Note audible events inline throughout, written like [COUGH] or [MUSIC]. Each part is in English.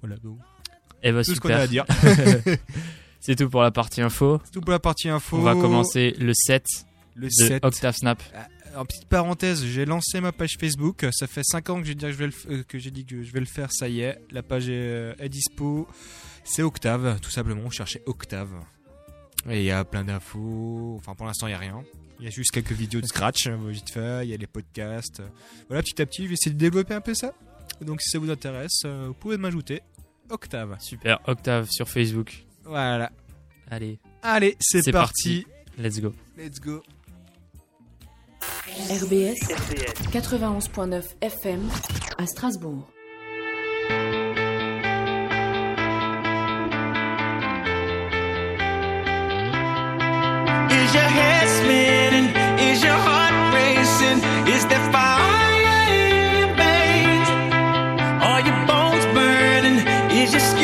Voilà, Et bah tout ce qu'on a super. à dire. [LAUGHS] C'est tout pour la partie info. C'est tout pour la partie info. On va commencer le 7 le de 7. Octave Snap. En petite parenthèse, j'ai lancé ma page Facebook. Ça fait 5 ans que j'ai dit que, je vais le euh, que j'ai dit que je vais le faire. Ça y est, la page est, euh, est dispo. C'est Octave, tout simplement. Cherchez Octave. Et il y a plein d'infos. Enfin, pour l'instant, il n'y a rien. Il y a juste quelques vidéos de scratch, euh, vite fait. Il y a les podcasts. Voilà, petit à petit, je vais essayer de développer un peu ça. Donc, si ça vous intéresse, euh, vous pouvez m'ajouter Octave. Super, Octave sur Facebook. Voilà. Allez, Allez, c'est parti. let's go. Let's go. RBS 91.9 FM à Strasbourg. Is your head spinning? Is your heart racing? Is there fire? Burning?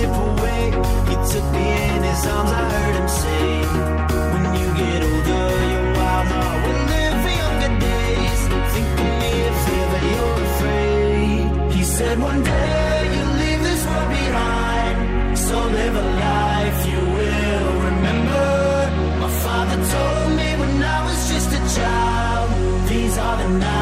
slip away. He took me in his arms, I heard him say, When you get older, your wild heart will live for younger days. Think of me if ever you're afraid. He said, One day you'll leave this world behind. So live a life you will remember. My father told me when I was just a child, these are the nights.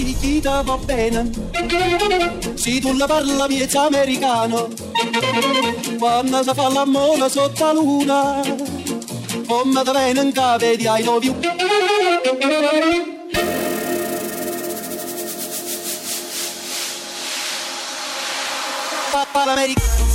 pirichita va bene. Si tu la parla miezza americano, quando si fa la mola sotto la luna, come te viene in cave di I love you. Papa l'americano.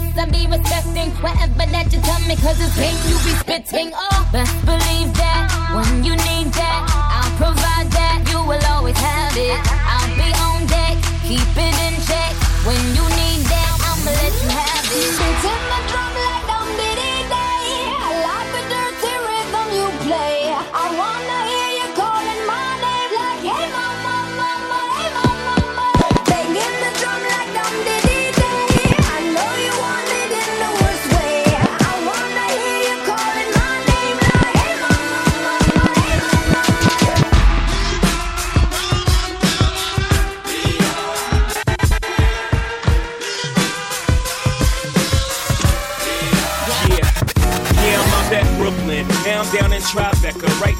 best I be respecting whatever that you tell me, cause it's pain you be spitting. Oh, best believe that when you need that, I'll provide that. You will always have it. I'll be on deck, keep it in check when you could right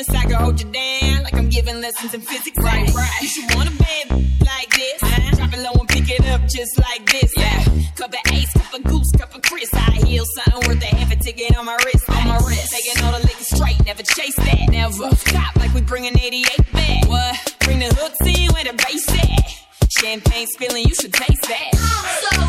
honest, I can hold you down like I'm giving lessons in physics. Right, right. You should want a bed like this. Uh-huh. Drop it low and pick it up just like this. Yeah. Uh, cup of ace, cup of goose, cup of Chris. I heal something worth a half a ticket on my wrist. On my wrist. Taking all the liquor straight, never chase that. Never stop like we bring an 88 back. What? Bring the hooks in with a bass at. Champagne spilling, you should taste that. So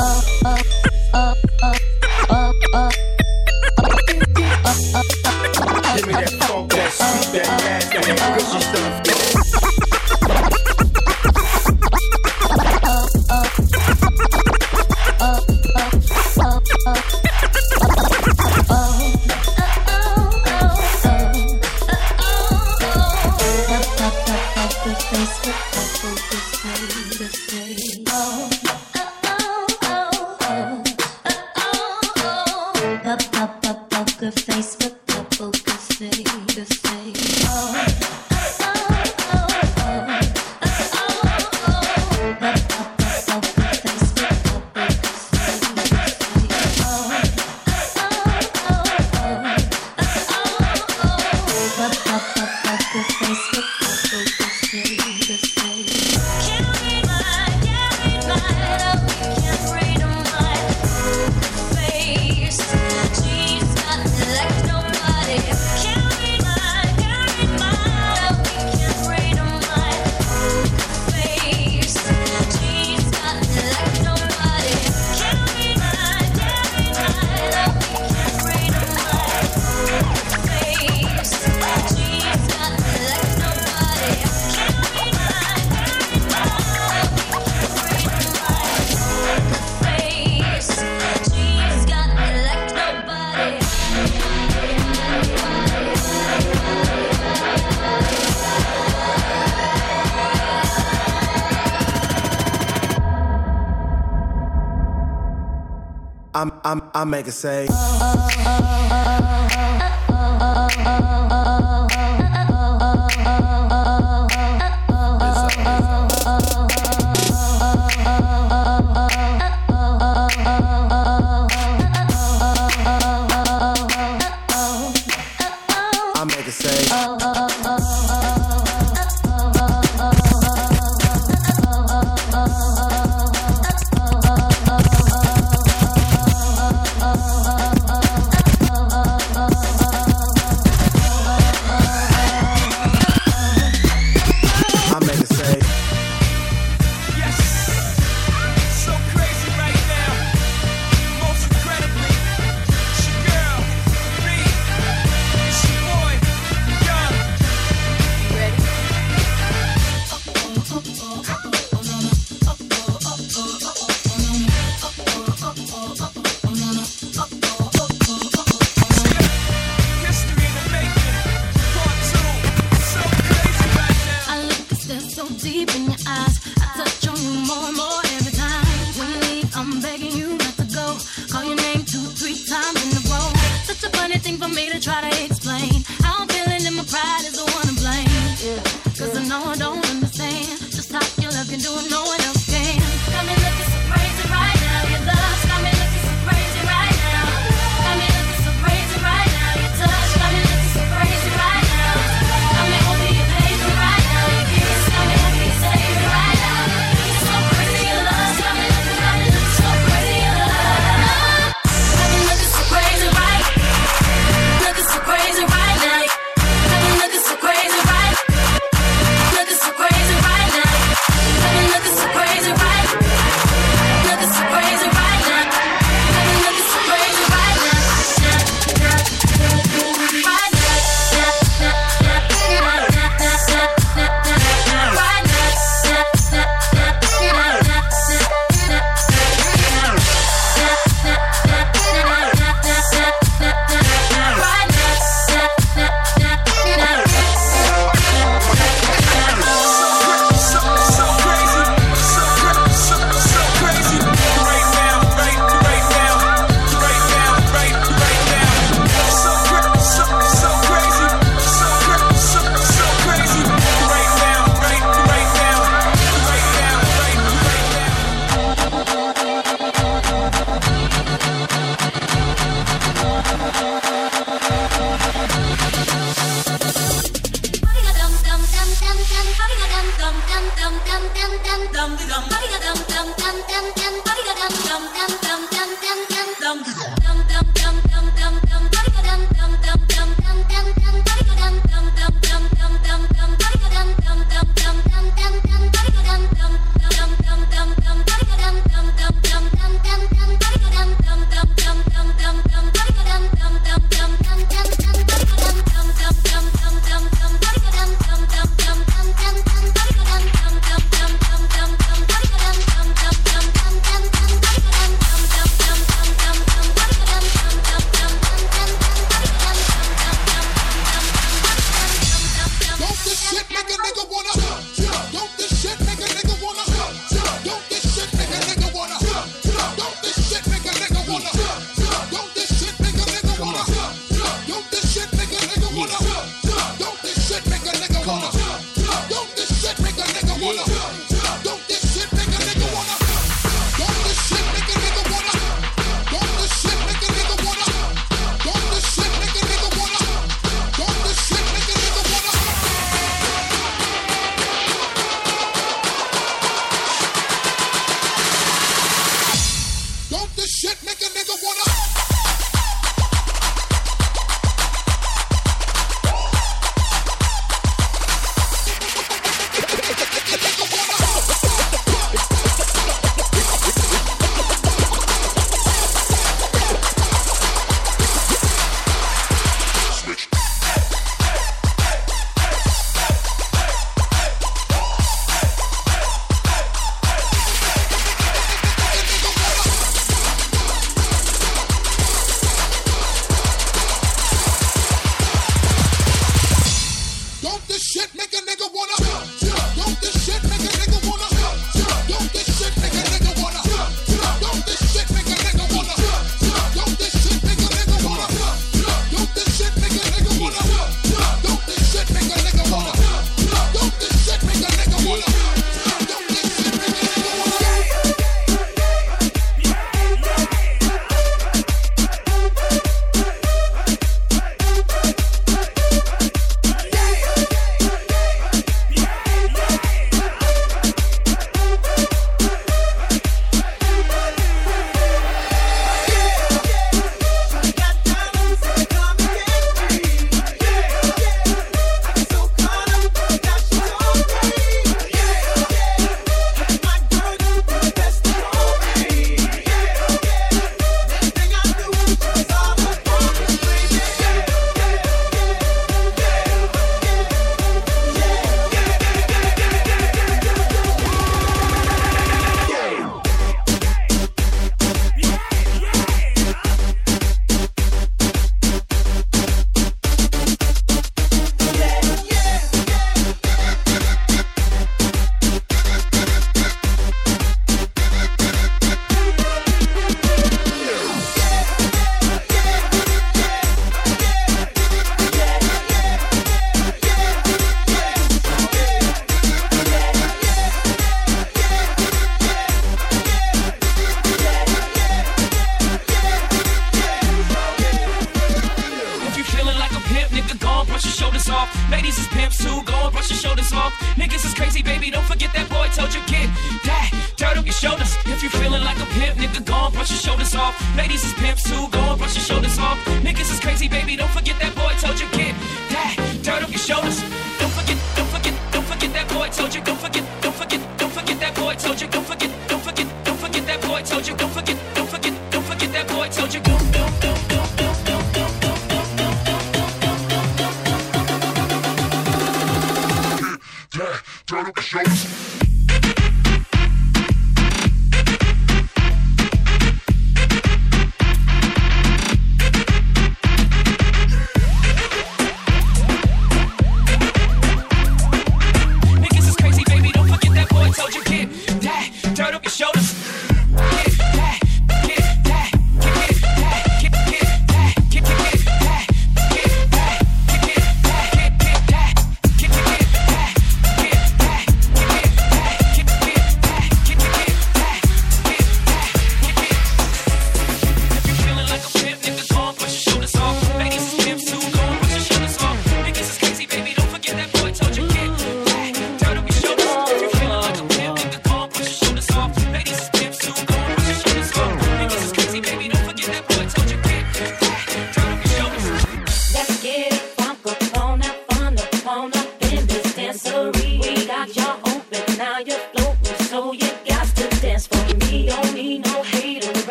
Give me that funk, that sweet, that nasty, that gushy stuff. Make it say.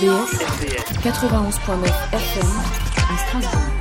RBS 91.9 FM à Strasbourg.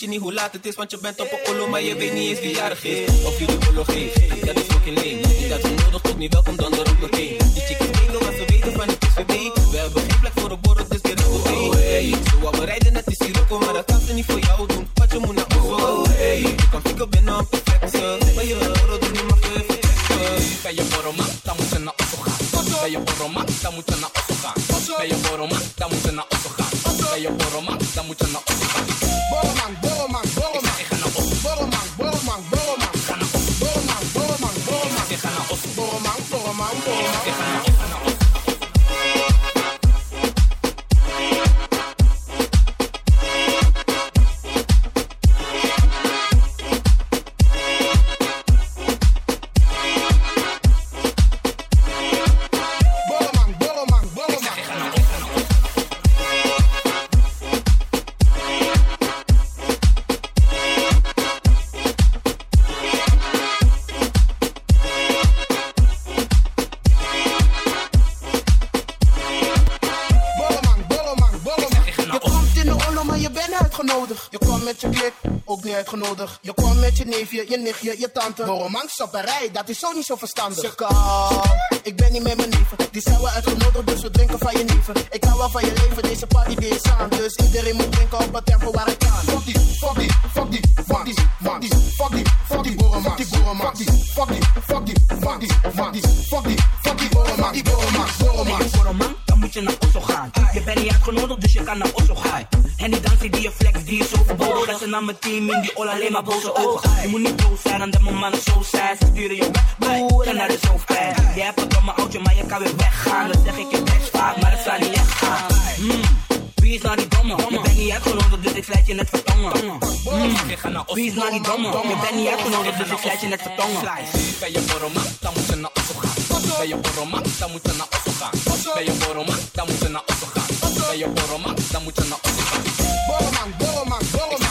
Weet je niet hoe laat het is. Want je bent op een kolo, maar je weet niet eens wie jarig is. Of wie de geeft. Uitgenodigd. Je kwam met je neefje, je nichtje, je tante. Borrelman, sapperij, dat is zo niet zo verstandig. Kan, ik ben niet met mijn neven. Die zijn we uitgenodigd, dus we drinken van je neven. Ik hou wel van je leven, deze party die is aan. Dus iedereen moet drinken op het tempo waar ik kan. Fuck die, fuck die, fuck die, fuck die, fuck die, fuck die, fuck die. Fuck die. Fuck die, fuck die, fuck die, fuck die, fuck die, fuck die, fuck die, borrelman, dan moet je naar Osso gaan. Je bent niet uitgenodigd, dus je kan naar Osso gaan. En die dansie die je flex, die is zo verboden. Ga ze naar mijn team in die ol alleen maar boze ogen. Je moet niet boos zijn, de mijn mannen zo zijn. Ze sturen je weg, boer, en naar de zoofpijn. Je hebt een domme oudje, maar je kan weer weggaan. Dat zeg ik je best vaak, maar dat zou niet echt gaan. Mm. Wie is nou die domme? Je bent niet uitgenodigd, dus ik slijt je net vertongen. Mm. Wie is nou die domme? Je bent niet uitgenodigd, dus ik slijt je net vertongen. Ben je borrelman, dan moet je naar Osso gaan. Ben je borrelman, dan moet je naar Osso gaan. Ben je borrelman, dan moet je naar Osso gaan. Ben je borrelman, dan moet je naar Osso gaan. Borrelman, borrelman, borrelman.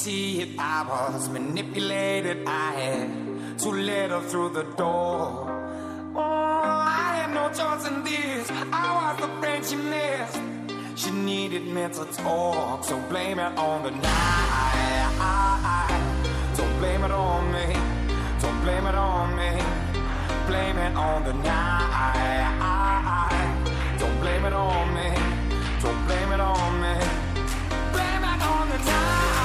See it, I was manipulated. I had to let her through the door. Oh, I had no choice in this. I was the friend she missed. She needed mental talk, so blame it on the night. Don't blame it on me. Don't blame it on me. Blame it on the night. Don't blame it on me. Don't blame it on me. Blame it on the night.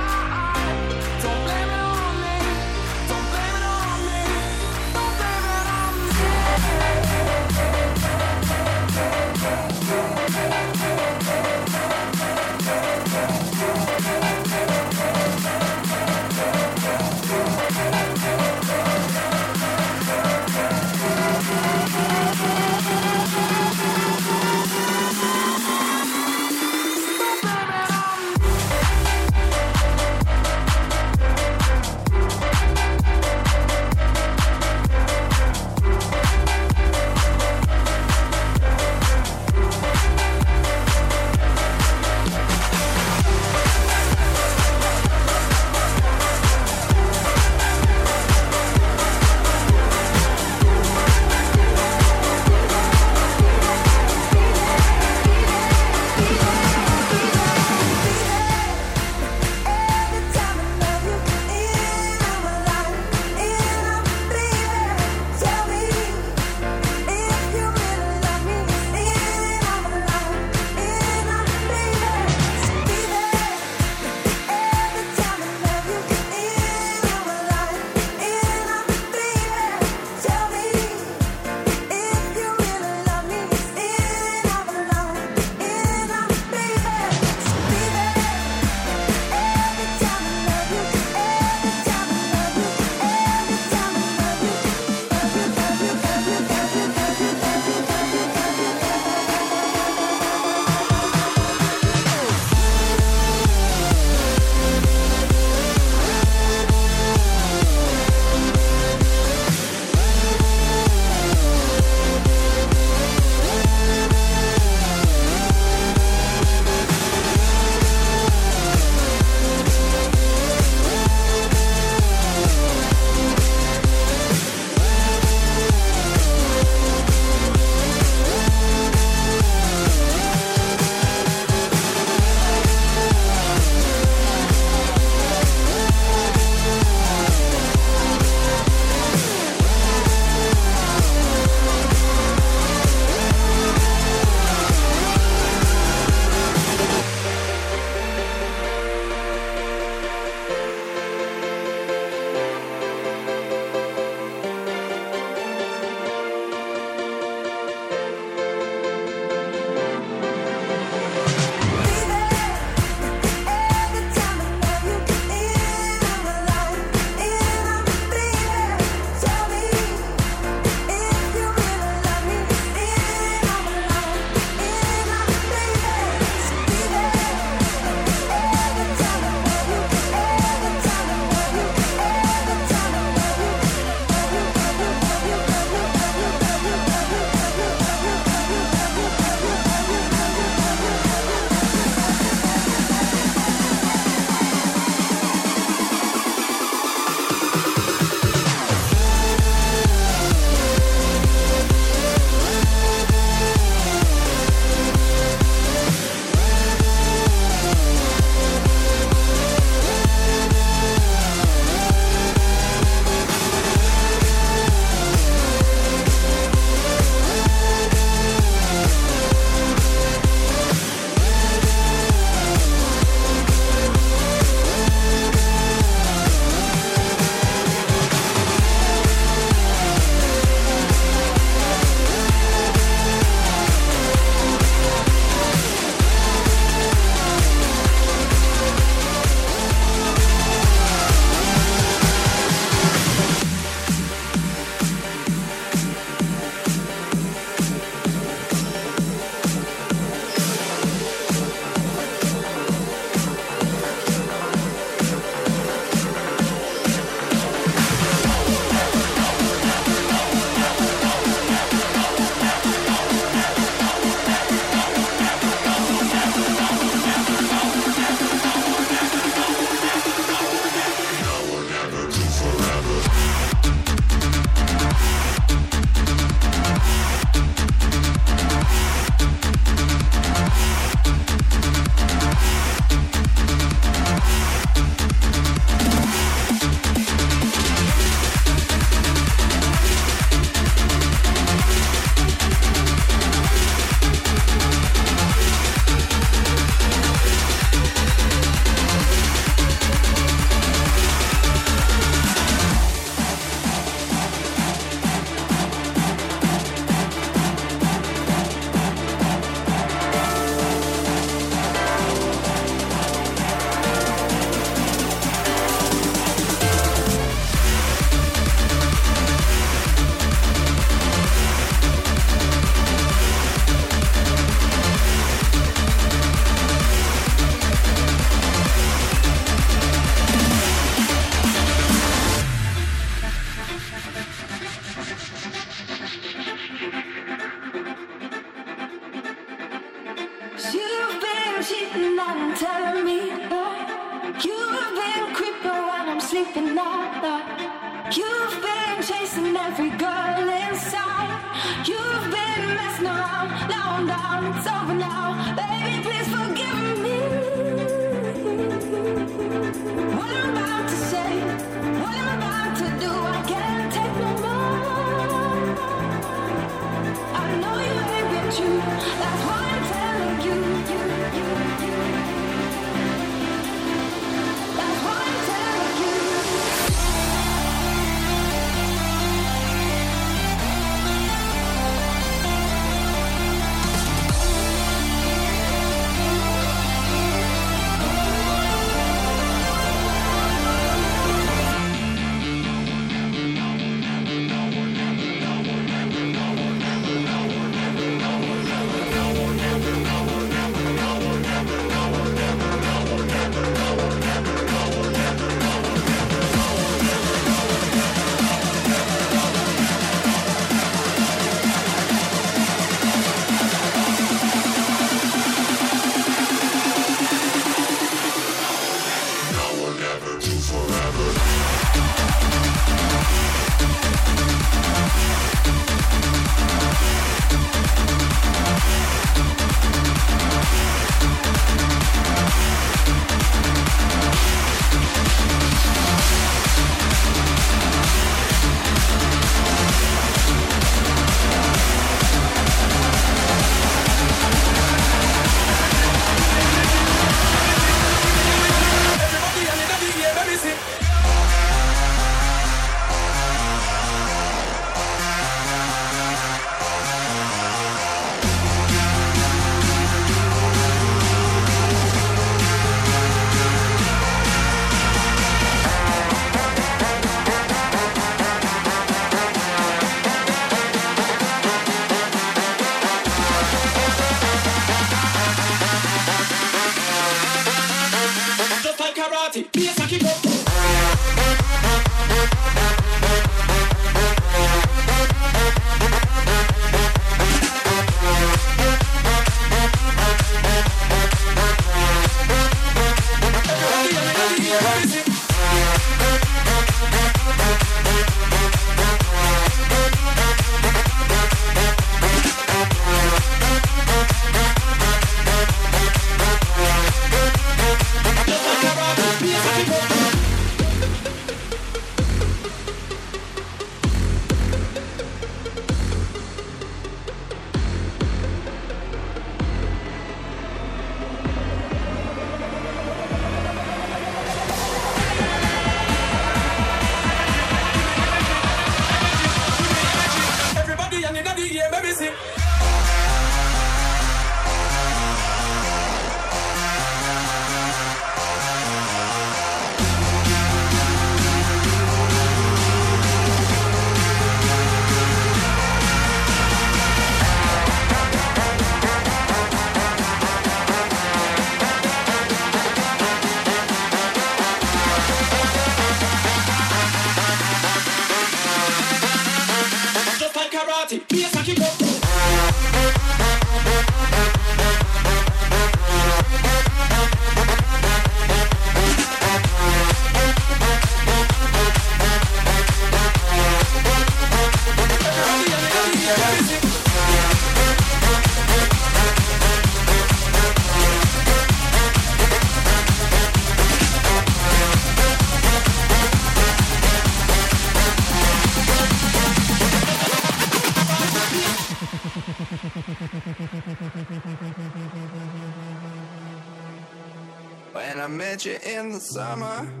Summer,